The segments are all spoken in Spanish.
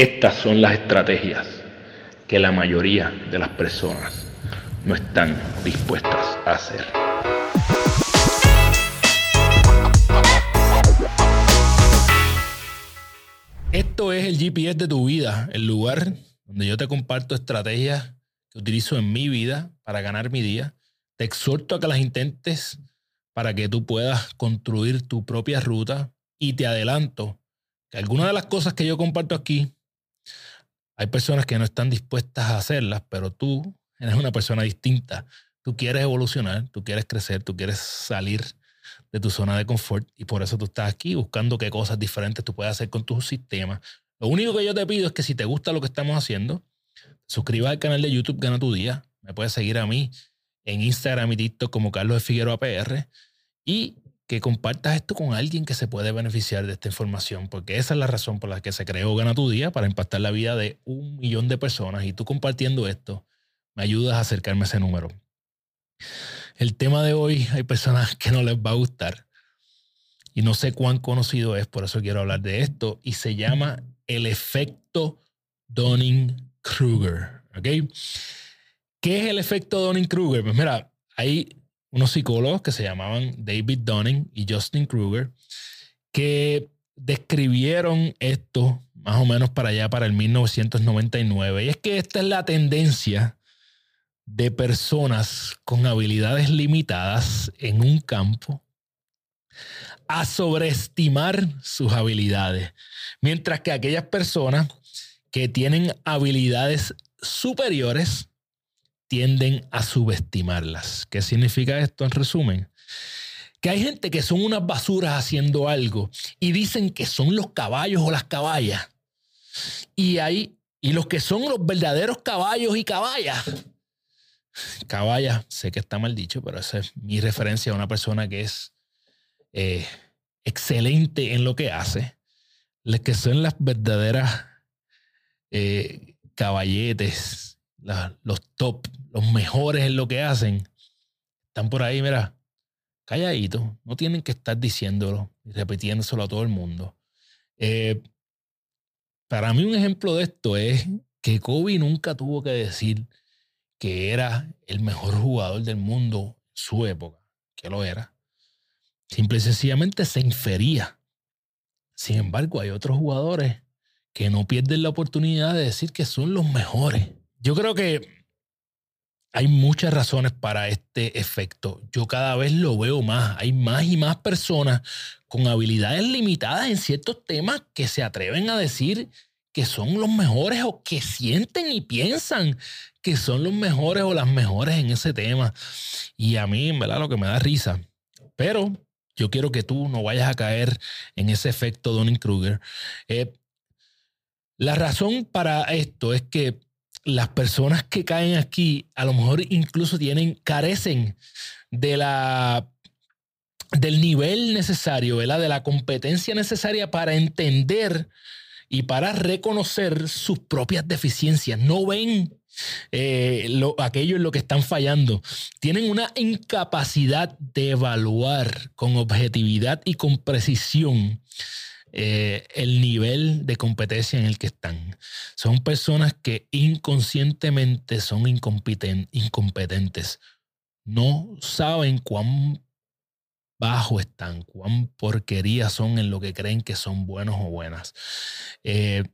Estas son las estrategias que la mayoría de las personas no están dispuestas a hacer. Esto es el GPS de tu vida, el lugar donde yo te comparto estrategias que utilizo en mi vida para ganar mi día. Te exhorto a que las intentes para que tú puedas construir tu propia ruta y te adelanto que algunas de las cosas que yo comparto aquí, hay personas que no están dispuestas a hacerlas, pero tú eres una persona distinta. Tú quieres evolucionar, tú quieres crecer, tú quieres salir de tu zona de confort y por eso tú estás aquí buscando qué cosas diferentes tú puedes hacer con tu sistema. Lo único que yo te pido es que si te gusta lo que estamos haciendo, suscríbete al canal de YouTube Gana Tu Día. Me puedes seguir a mí en Instagram y TikTok como Carlos de Figueroa PR y que compartas esto con alguien que se puede beneficiar de esta información, porque esa es la razón por la que se creó Gana Tu Día, para impactar la vida de un millón de personas. Y tú compartiendo esto, me ayudas a acercarme a ese número. El tema de hoy hay personas que no les va a gustar y no sé cuán conocido es, por eso quiero hablar de esto, y se llama el efecto Donning-Kruger. ¿Ok? ¿Qué es el efecto Donning-Kruger? Pues mira, hay unos psicólogos que se llamaban David Dunning y Justin Kruger que describieron esto más o menos para allá, para el 1999. Y es que esta es la tendencia de personas con habilidades limitadas en un campo a sobreestimar sus habilidades, mientras que aquellas personas que tienen habilidades superiores tienden a subestimarlas. ¿Qué significa esto en resumen? Que hay gente que son unas basuras haciendo algo y dicen que son los caballos o las caballas. Y hay y los que son los verdaderos caballos y caballas caballa, sé que está mal dicho, pero esa es mi referencia a una persona que es eh, excelente en lo que hace, las que son las verdaderas eh, caballetes, los top, los mejores en lo que hacen, están por ahí, mira, calladitos, no tienen que estar diciéndolo y repitiéndoselo a todo el mundo. Eh, para mí un ejemplo de esto es que Kobe nunca tuvo que decir que era el mejor jugador del mundo en su época, que lo era, simple y sencillamente se infería. Sin embargo, hay otros jugadores que no pierden la oportunidad de decir que son los mejores. Yo creo que hay muchas razones para este efecto. Yo cada vez lo veo más. Hay más y más personas con habilidades limitadas en ciertos temas que se atreven a decir que son los mejores o que sienten y piensan que son los mejores o las mejores en ese tema. Y a mí, en verdad, lo que me da risa. Pero yo quiero que tú no vayas a caer en ese efecto Donning-Kruger. Eh, la razón para esto es que las personas que caen aquí a lo mejor incluso tienen, carecen de la del nivel necesario, de la competencia necesaria para entender y para reconocer sus propias deficiencias. No ven eh, lo, aquello en lo que están fallando. Tienen una incapacidad de evaluar con objetividad y con precisión eh, el nivel de competencia en el que están. Son personas que inconscientemente son incompetentes. No saben cuán bajo están, cuán porquería son en lo que creen que son buenos o buenas. Eh,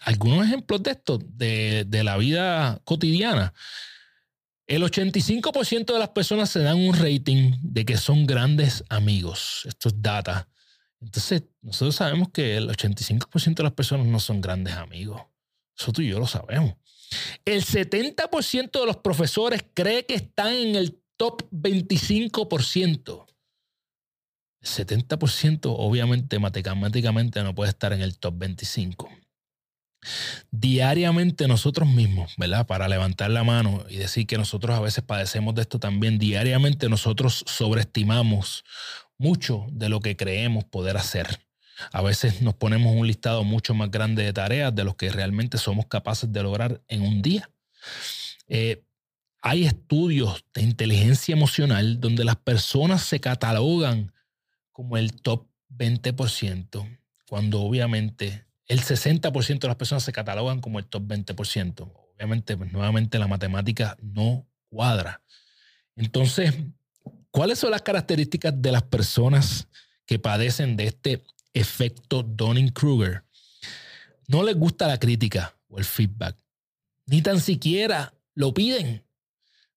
algunos ejemplos de esto, de, de la vida cotidiana. El 85% de las personas se dan un rating de que son grandes amigos. Esto es data. Entonces, nosotros sabemos que el 85% de las personas no son grandes amigos. Eso tú y yo lo sabemos. El 70% de los profesores cree que están en el top 25%. 70% obviamente matemáticamente no puede estar en el top 25. Diariamente nosotros mismos, ¿verdad? Para levantar la mano y decir que nosotros a veces padecemos de esto también, diariamente nosotros sobreestimamos mucho de lo que creemos poder hacer. A veces nos ponemos un listado mucho más grande de tareas de los que realmente somos capaces de lograr en un día. Eh, hay estudios de inteligencia emocional donde las personas se catalogan como el top 20%, cuando obviamente el 60% de las personas se catalogan como el top 20%. Obviamente, pues, nuevamente la matemática no cuadra. Entonces, ¿cuáles son las características de las personas que padecen de este efecto Donning-Kruger? No les gusta la crítica o el feedback. Ni tan siquiera lo piden.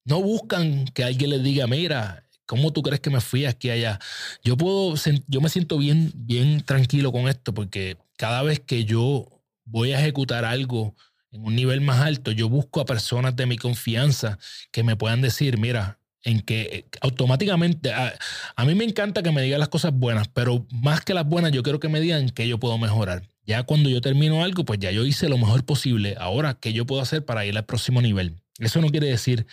No buscan que alguien les diga, mira, ¿cómo tú crees que me fui aquí allá? Yo puedo, yo me siento bien, bien tranquilo con esto porque cada vez que yo voy a ejecutar algo en un nivel más alto, yo busco a personas de mi confianza que me puedan decir, mira, en que eh, automáticamente, a, a, mí me encanta que me digan las cosas buenas, pero más que las buenas, yo quiero que me digan que yo puedo mejorar. Ya cuando yo termino algo, pues ya yo hice lo mejor posible. Ahora, ¿qué yo puedo hacer para ir al próximo nivel? Eso no quiere decir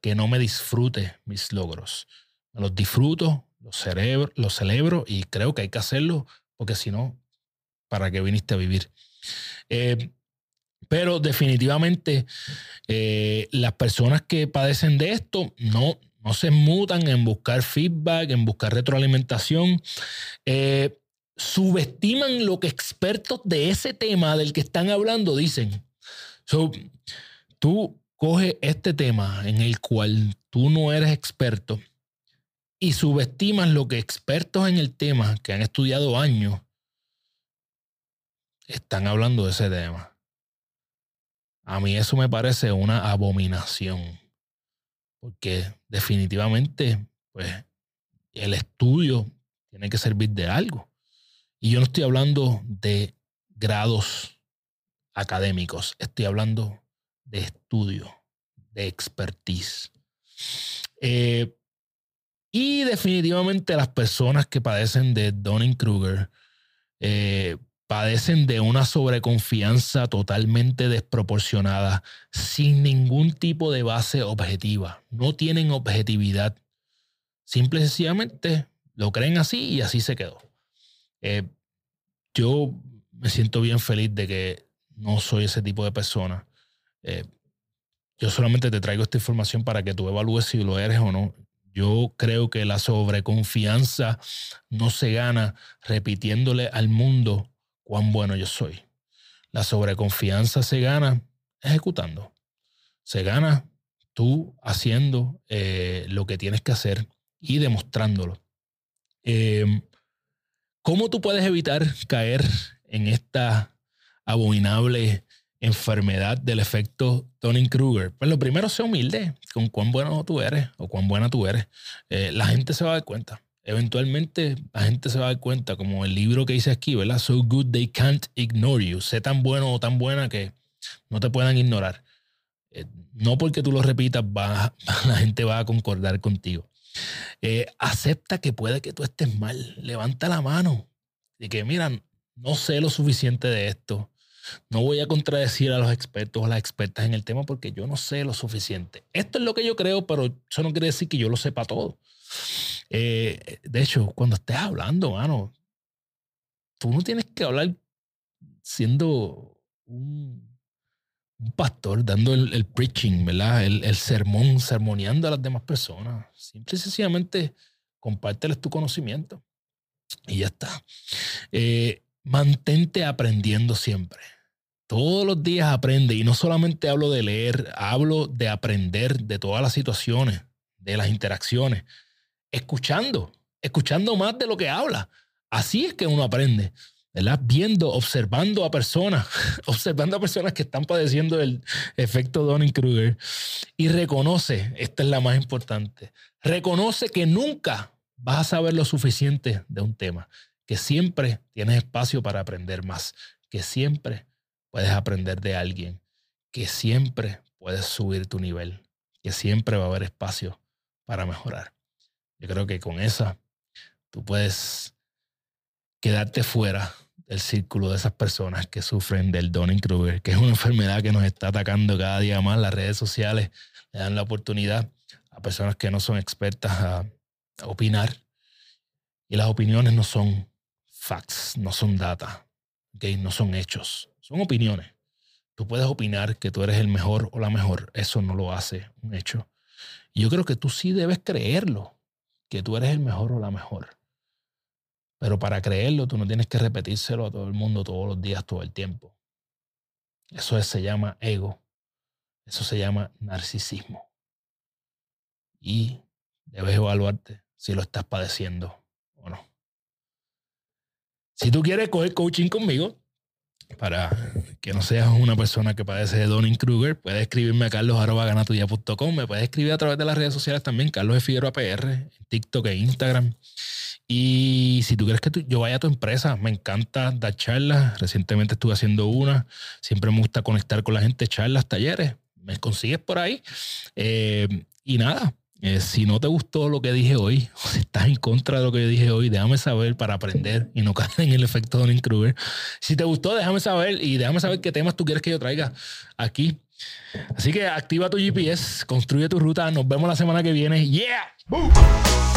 que no me disfrute mis logros. los disfruto, los, cerebro, los celebro y creo que hay que hacerlo porque si no, ¿para qué viniste a vivir? Eh, pero definitivamente eh, las personas que padecen de esto no, no se mutan en buscar feedback, en buscar retroalimentación. Eh, subestiman lo que expertos de ese tema del que están hablando dicen. Tú coges este tema en el cual tú no eres experto y subestimas lo que expertos en el tema que han estudiado años están hablando de ese tema. A mí eso me parece una abominación, porque definitivamente, pues, el estudio tiene que servir de algo. Y yo no estoy hablando de grados académicos, estoy hablando de estudio, de expertise. Eh, y definitivamente las personas que padecen de Donning-Kruger eh, padecen de una sobreconfianza totalmente desproporcionada, sin ningún tipo de base objetiva. No tienen objetividad. Simple y sencillamente lo creen así y así se quedó. Eh, yo me siento bien feliz de que no soy ese tipo de persona. Eh, yo solamente te traigo esta información para que tú evalúes si lo eres o no. Yo creo que la sobreconfianza no se gana repitiéndole al mundo cuán bueno yo soy. La sobreconfianza se gana ejecutando. Se gana tú haciendo eh, lo que tienes que hacer y demostrándolo. Em, ¿Cómo tú puedes evitar caer en esta abominable enfermedad del efecto Donning-Kruger? Pues lo primero, sea humilde con cuán bueno tú eres o cuán buena tú eres. Eh, la gente se va a dar cuenta. Eventualmente la gente se va a dar cuenta, como el libro que dice aquí, ¿verdad? So good they can't ignore you. Sé tan bueno o tan buena que no te puedan ignorar. Eh, no porque tú lo repitas, la gente va a concordar contigo. Eh, acepta que puede que tú estés mal. Levanta la mano. Y que, mira, no sé lo suficiente de esto. No voy a contradecir a los expertos o las expertas en el tema porque yo no sé lo suficiente. Esto es lo que yo creo, pero eso no quiere decir que yo lo sepa todo. Eh, de hecho, cuando estés hablando, mano, tú no tienes que hablar siendo un, pastor dando el, preaching, ¿verdad? El, sermón, sermoneando a las demás personas. Simple y sencillamente compárteles tu conocimiento y ya está. Eh, mantente aprendiendo siempre. Todos los días aprende y no solamente hablo de leer, hablo de aprender de todas las situaciones, de las interacciones, escuchando, escuchando más de lo que habla. Así es que uno aprende. Viendo, observando a personas, observando a personas que están padeciendo el efecto Donning-Kruger y reconoce, esta es la más importante, reconoce que nunca vas a saber lo suficiente de un tema, que siempre tienes espacio para aprender más, que siempre puedes aprender de alguien, que siempre puedes subir tu nivel, que siempre va a haber espacio para mejorar. Yo creo que con esa tú puedes quedarte fuera del círculo de esas personas que sufren del Donning-Kruger, que es una enfermedad que nos está atacando cada día más. Las redes sociales le dan la oportunidad a personas que no son expertas a, opinar. Y las opiniones no son facts, no son data, ¿okay? no son hechos, son opiniones. Tú puedes opinar que tú eres el mejor o la mejor, eso no lo hace un hecho. Yo creo que tú sí debes creerlo que tú eres el mejor o la mejor. Pero para creerlo, tú no tienes que repetírselo a todo el mundo todos los días, todo el tiempo. Eso se llama ego. Eso se llama narcisismo. Y debes evaluarte si lo estás padeciendo o no. Si tú quieres coger coaching conmigo, para que no seas una persona que padece de Donning Kruger, puedes escribirme a carlos.ganatuya.com. Me puedes escribir a través de las redes sociales también, Carlos Figueroa PR, en TikTok e Instagram. Y si tú quieres que yo vaya a tu empresa, me encanta dar charlas. Recientemente estuve haciendo una. Siempre me gusta conectar con la gente, charlas, talleres. Me consigues por ahí. Eh, y nada, eh, si no te gustó lo que dije hoy, o si estás en contra de lo que yo dije hoy, déjame saber para aprender y no caer en el efecto Donning Kruger. Si te gustó, déjame saber y déjame saber qué temas tú quieres que yo traiga aquí. Así que activa tu GPS, construye tu ruta. Nos vemos la semana que viene. ¡Yeah!